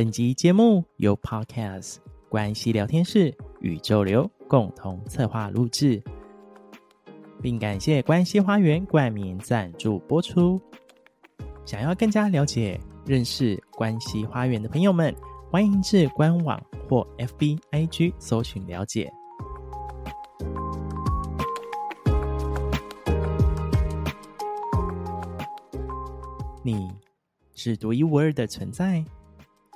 本集节目由 Podcast 关系聊天室宇宙流共同策划录制，并感谢关系花园冠名赞助播出。想要更加了解、认识关系花园的朋友们，欢迎至官网或 FB IG 搜寻了解。你是独一无二的存在，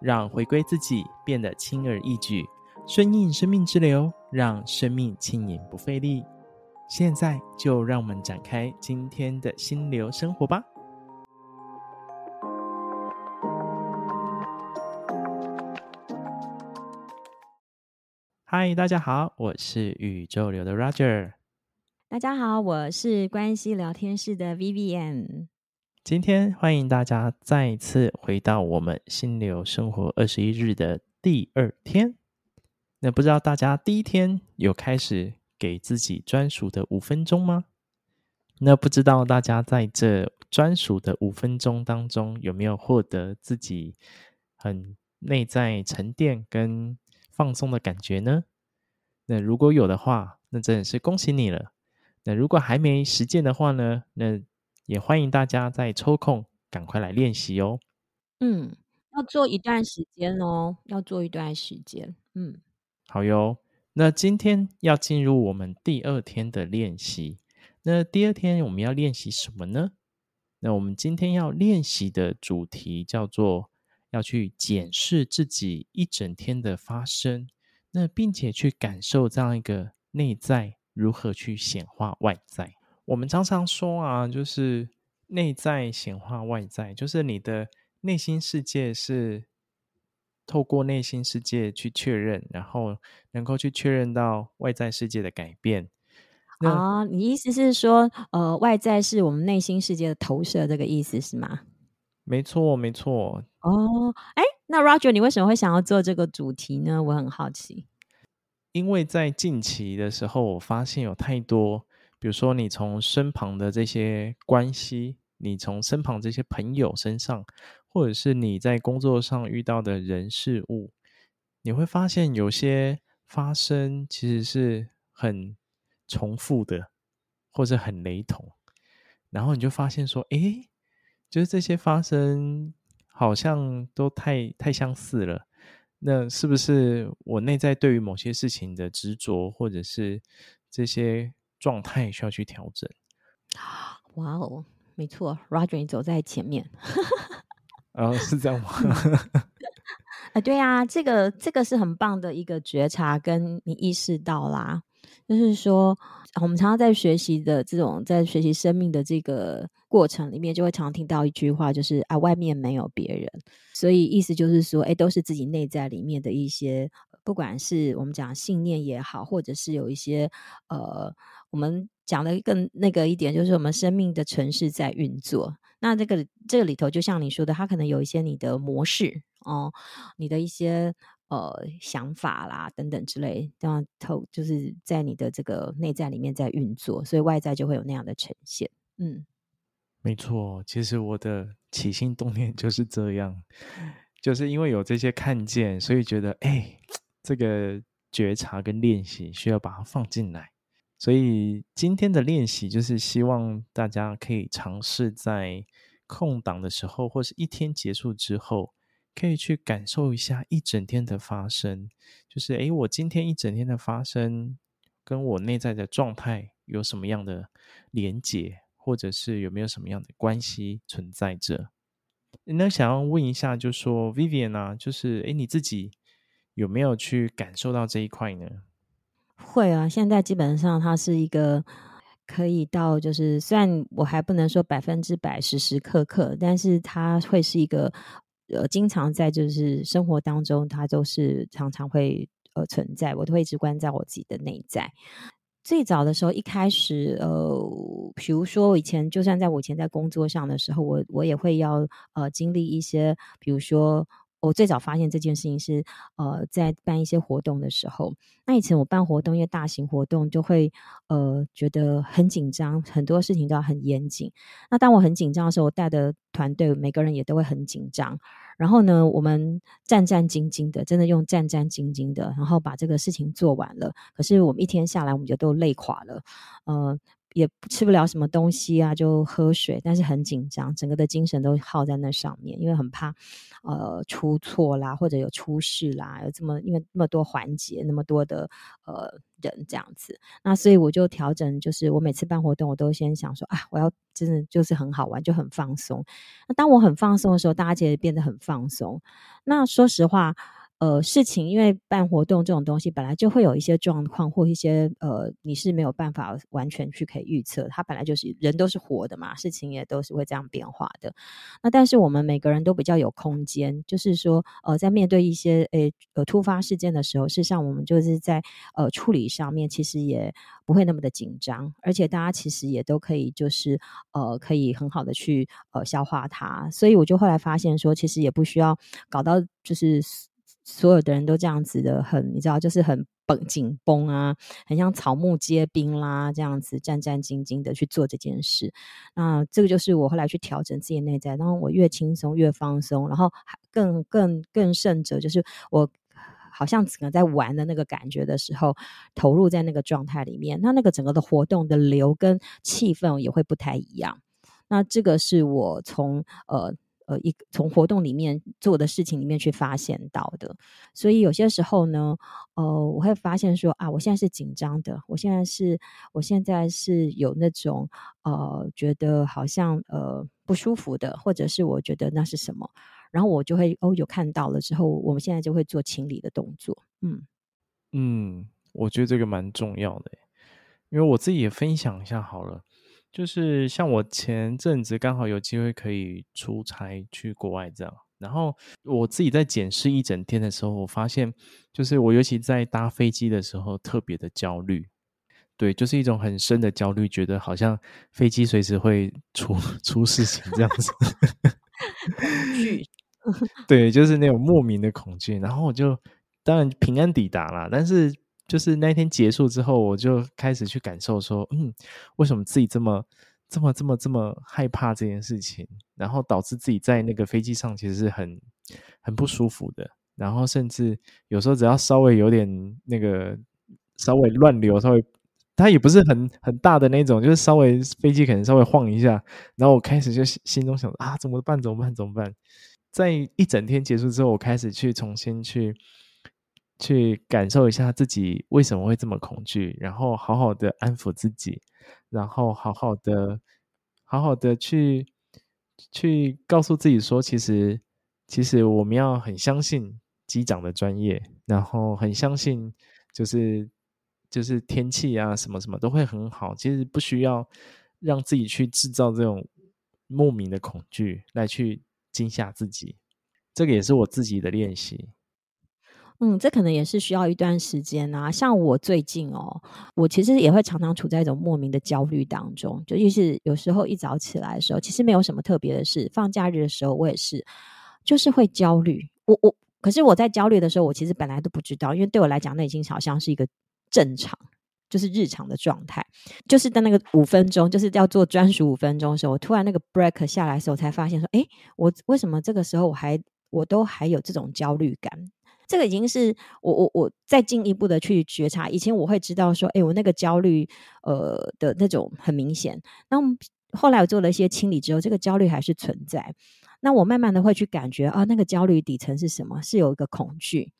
让回归自己变得轻而易举，顺应生命之流，让生命轻盈不费力。现在就让我们展开今天的心流生活吧。嗨，大家好，我是宇宙流的 Roger。大家好，我是关系聊天室的 Vivian。今天欢迎大家再一次回到我们心流生活二十一日的第二天。那不知道大家第一天有开始给自己专属的五分钟吗？那不知道大家在这专属的五分钟当中有没有获得自己很内在沉淀跟放松的感觉呢？那如果有的话，那真的是恭喜你了。那如果还没实践的话呢？那也欢迎大家在抽空赶快来练习哦。嗯，要做一段时间哦，要做一段时间。嗯，好哟。那今天要进入我们第二天的练习。那第二天我们要练习什么呢？那我们今天要练习的主题叫做要去检视自己一整天的发生，那并且去感受这样一个内在如何去显化外在。我们常常说啊，就是内在显化外在，就是你的内心世界是透过内心世界去确认，然后能够去确认到外在世界的改变。啊，你意思是说，呃，外在是我们内心世界的投射，这个意思是吗？没错，没错。哦，哎，那 Roger，你为什么会想要做这个主题呢？我很好奇。因为在近期的时候，我发现有太多。比如说，你从身旁的这些关系，你从身旁这些朋友身上，或者是你在工作上遇到的人事物，你会发现有些发生其实是很重复的，或者很雷同。然后你就发现说，诶，就是这些发生好像都太太相似了。那是不是我内在对于某些事情的执着，或者是这些？状态需要去调整。哇哦，没错，Roger 你走在前面。哦，是这样吗？啊，对啊，这个这个是很棒的一个觉察，跟你意识到啦，就是说，我们常常在学习的这种在学习生命的这个过程里面，就会常常听到一句话，就是啊，外面没有别人，所以意思就是说，哎，都是自己内在里面的一些，不管是我们讲信念也好，或者是有一些呃。我们讲的更那个一点，就是我们生命的程式在运作。那这个这个里头，就像你说的，它可能有一些你的模式哦，你的一些呃想法啦等等之类，这样头就是在你的这个内在里面在运作，所以外在就会有那样的呈现。嗯，没错，其实我的起心动念就是这样，就是因为有这些看见，所以觉得哎，这个觉察跟练习需要把它放进来。所以今天的练习就是希望大家可以尝试在空档的时候，或是一天结束之后，可以去感受一下一整天的发生。就是，诶，我今天一整天的发生，跟我内在的状态有什么样的连结，或者是有没有什么样的关系存在着？那想要问一下，就说 Vivian 啊，就是，诶，你自己有没有去感受到这一块呢？会啊，现在基本上它是一个可以到，就是虽然我还不能说百分之百时时刻刻，但是它会是一个呃经常在就是生活当中，它都是常常会呃存在，我都会一直关在我自己的内在。最早的时候，一开始，呃，比如说我以前，就算在我以前在工作上的时候，我我也会要呃经历一些，比如说。我最早发现这件事情是，呃，在办一些活动的时候。那以前我办活动，因为大型活动就会，呃，觉得很紧张，很多事情都要很严谨。那当我很紧张的时候，我带的团队每个人也都会很紧张。然后呢，我们战战兢兢的，真的用战战兢兢的，然后把这个事情做完了。可是我们一天下来，我们就都累垮了，呃。也吃不了什么东西啊，就喝水，但是很紧张，整个的精神都耗在那上面，因为很怕，呃，出错啦，或者有出事啦，有这么因为那么多环节，那么多的呃人这样子，那所以我就调整，就是我每次办活动，我都先想说啊，我要真的就是很好玩，就很放松。那当我很放松的时候，大家其实变得很放松。那说实话。呃，事情因为办活动这种东西本来就会有一些状况或一些呃，你是没有办法完全去可以预测，它本来就是人都是活的嘛，事情也都是会这样变化的。那但是我们每个人都比较有空间，就是说呃，在面对一些诶呃突发事件的时候，事实上我们就是在呃处理上面其实也不会那么的紧张，而且大家其实也都可以就是呃可以很好的去呃消化它。所以我就后来发现说，其实也不需要搞到就是。所有的人都这样子的，很你知道，就是很绷紧绷啊，很像草木皆兵啦，这样子战战兢兢的去做这件事。那这个就是我后来去调整自己内在，然后我越轻松越放松，然后更更更甚者，就是我好像整个在玩的那个感觉的时候，投入在那个状态里面，那那个整个的活动的流跟气氛也会不太一样。那这个是我从呃。呃，一从活动里面做的事情里面去发现到的，所以有些时候呢，呃，我会发现说啊，我现在是紧张的，我现在是，我现在是有那种呃，觉得好像呃不舒服的，或者是我觉得那是什么，然后我就会哦，有看到了之后，我们现在就会做清理的动作，嗯。嗯，我觉得这个蛮重要的，因为我自己也分享一下好了。就是像我前阵子刚好有机会可以出差去国外这样，然后我自己在检视一整天的时候，我发现就是我尤其在搭飞机的时候特别的焦虑，对，就是一种很深的焦虑，觉得好像飞机随时会出出事情这样子，恐惧，对，就是那种莫名的恐惧，然后我就当然平安抵达了，但是。就是那天结束之后，我就开始去感受说，嗯，为什么自己这么、这么、这么、这么害怕这件事情？然后导致自己在那个飞机上其实是很、很不舒服的。然后甚至有时候只要稍微有点那个稍微乱流，稍微它也不是很很大的那种，就是稍微飞机可能稍微晃一下，然后我开始就心中想啊，怎么办？怎么办？怎么办？在一整天结束之后，我开始去重新去。去感受一下自己为什么会这么恐惧，然后好好的安抚自己，然后好好的、好好的去去告诉自己说，其实其实我们要很相信机长的专业，然后很相信就是就是天气啊什么什么都会很好，其实不需要让自己去制造这种莫名的恐惧来去惊吓自己，这个也是我自己的练习。嗯，这可能也是需要一段时间啊。像我最近哦，我其实也会常常处在一种莫名的焦虑当中。就于是有时候一早起来的时候，其实没有什么特别的事。放假日的时候，我也是，就是会焦虑。我我，可是我在焦虑的时候，我其实本来都不知道，因为对我来讲，那已经好像是一个正常，就是日常的状态。就是在那个五分钟，就是要做专属五分钟的时候，我突然那个 break 下来的时候，才发现说，诶，我为什么这个时候我还我都还有这种焦虑感？这个已经是我我我再进一步的去觉察。以前我会知道说，哎，我那个焦虑，呃的那种很明显。那后来我做了一些清理之后，这个焦虑还是存在。那我慢慢的会去感觉啊，那个焦虑底层是什么？是有一个恐惧。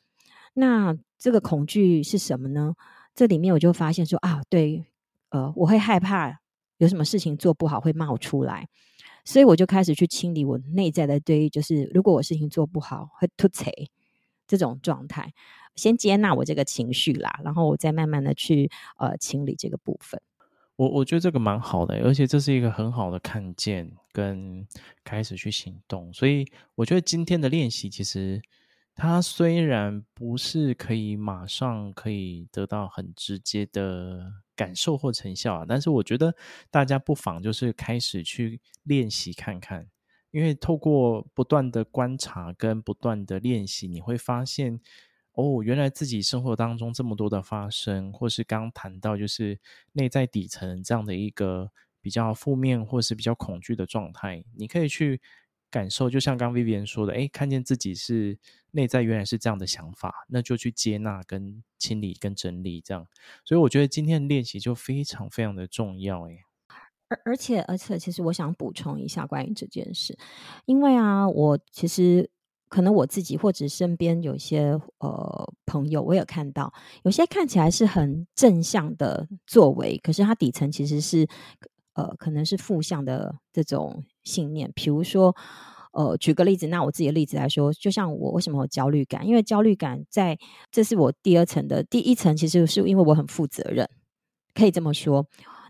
那这个恐惧是什么呢？这里面我就发现说啊，对，呃，我会害怕有什么事情做不好会冒出来，所以我就开始去清理我内在的对，就是如果我事情做不好会吐槽。这种状态，先接纳我这个情绪啦，然后我再慢慢的去呃清理这个部分。我我觉得这个蛮好的，而且这是一个很好的看见跟开始去行动。所以我觉得今天的练习其实它虽然不是可以马上可以得到很直接的感受或成效啊，但是我觉得大家不妨就是开始去练习看看，因为透过不断的观察跟不断的练习，你会发现。哦，原来自己生活当中这么多的发生，或是刚谈到就是内在底层这样的一个比较负面或是比较恐惧的状态，你可以去感受，就像刚 Vivian 说的，诶，看见自己是内在原来是这样的想法，那就去接纳、跟清理、跟整理这样。所以我觉得今天的练习就非常非常的重要，诶。而而且而且，其实我想补充一下关于这件事，因为啊，我其实。可能我自己或者身边有些呃朋友，我有看到有些看起来是很正向的作为，可是它底层其实是呃可能是负向的这种信念。比如说，呃，举个例子，那我自己的例子来说，就像我为什么有焦虑感？因为焦虑感在这是我第二层的第一层，其实是因为我很负责任，可以这么说。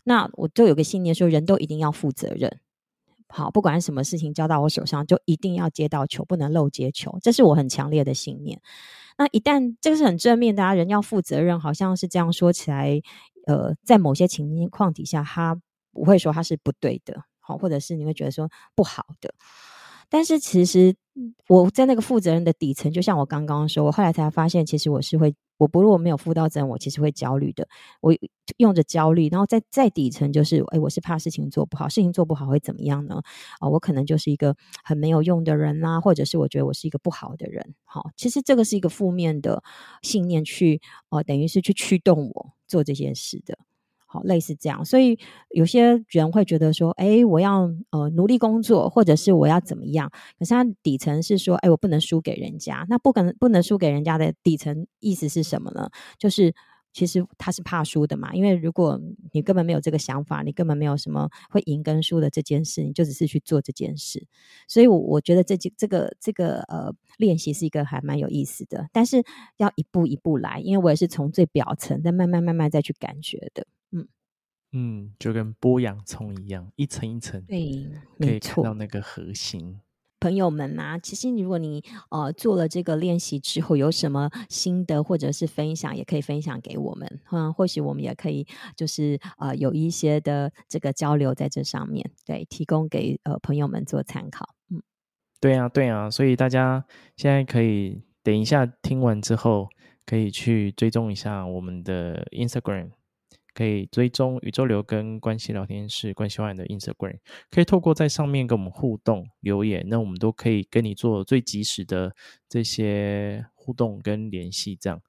那我就有个信念说，人都一定要负责任。好，不管什么事情交到我手上，就一定要接到球，不能漏接球，这是我很强烈的信念。那一旦这个是很正面的，大家人要负责任，好像是这样说起来，呃，在某些情况底下，他不会说他是不对的，好，或者是你会觉得说不好的。但是其实我在那个负责任的底层，就像我刚刚说，我后来才发现，其实我是会。我不如果没有负到责任，我其实会焦虑的。我用着焦虑，然后在在底层就是，哎，我是怕事情做不好，事情做不好会怎么样呢？啊、哦，我可能就是一个很没有用的人啦，或者是我觉得我是一个不好的人。好，其实这个是一个负面的信念去，哦、等于是去驱动我做这件事的。好，类似这样，所以有些人会觉得说，哎，我要呃努力工作，或者是我要怎么样？可是他底层是说，哎，我不能输给人家。那不可能不能输给人家的底层意思是什么呢？就是其实他是怕输的嘛，因为如果你根本没有这个想法，你根本没有什么会赢跟输的这件事，你就只是去做这件事。所以我，我我觉得这这个这个呃练习是一个还蛮有意思的，但是要一步一步来，因为我也是从最表层再慢慢慢慢再去感觉的。嗯，就跟剥洋葱一样，一层一层，对，可以看到那个核心。朋友们啊，其实如果你呃做了这个练习之后，有什么心得或者是分享，也可以分享给我们。嗯，或许我们也可以就是呃有一些的这个交流在这上面，对，提供给呃朋友们做参考。嗯，对啊，对啊，所以大家现在可以等一下听完之后，可以去追踪一下我们的 Instagram。可以追踪宇宙流跟关系聊天室关系花园的 Instagram，可以透过在上面跟我们互动留言，那我们都可以跟你做最及时的这些互动跟联系。这样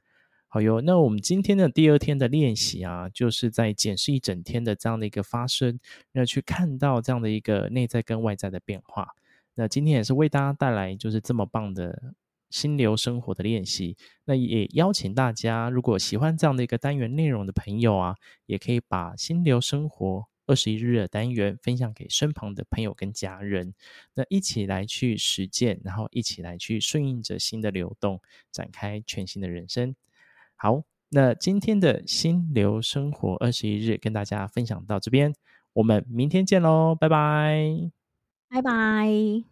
好哟。那我们今天的第二天的练习啊，就是在检视一整天的这样的一个发生，那去看到这样的一个内在跟外在的变化。那今天也是为大家带来就是这么棒的。心流生活的练习，那也邀请大家，如果喜欢这样的一个单元内容的朋友啊，也可以把心流生活二十一日的单元分享给身旁的朋友跟家人，那一起来去实践，然后一起来去顺应着新的流动，展开全新的人生。好，那今天的心流生活二十一日跟大家分享到这边，我们明天见喽，拜拜，拜拜。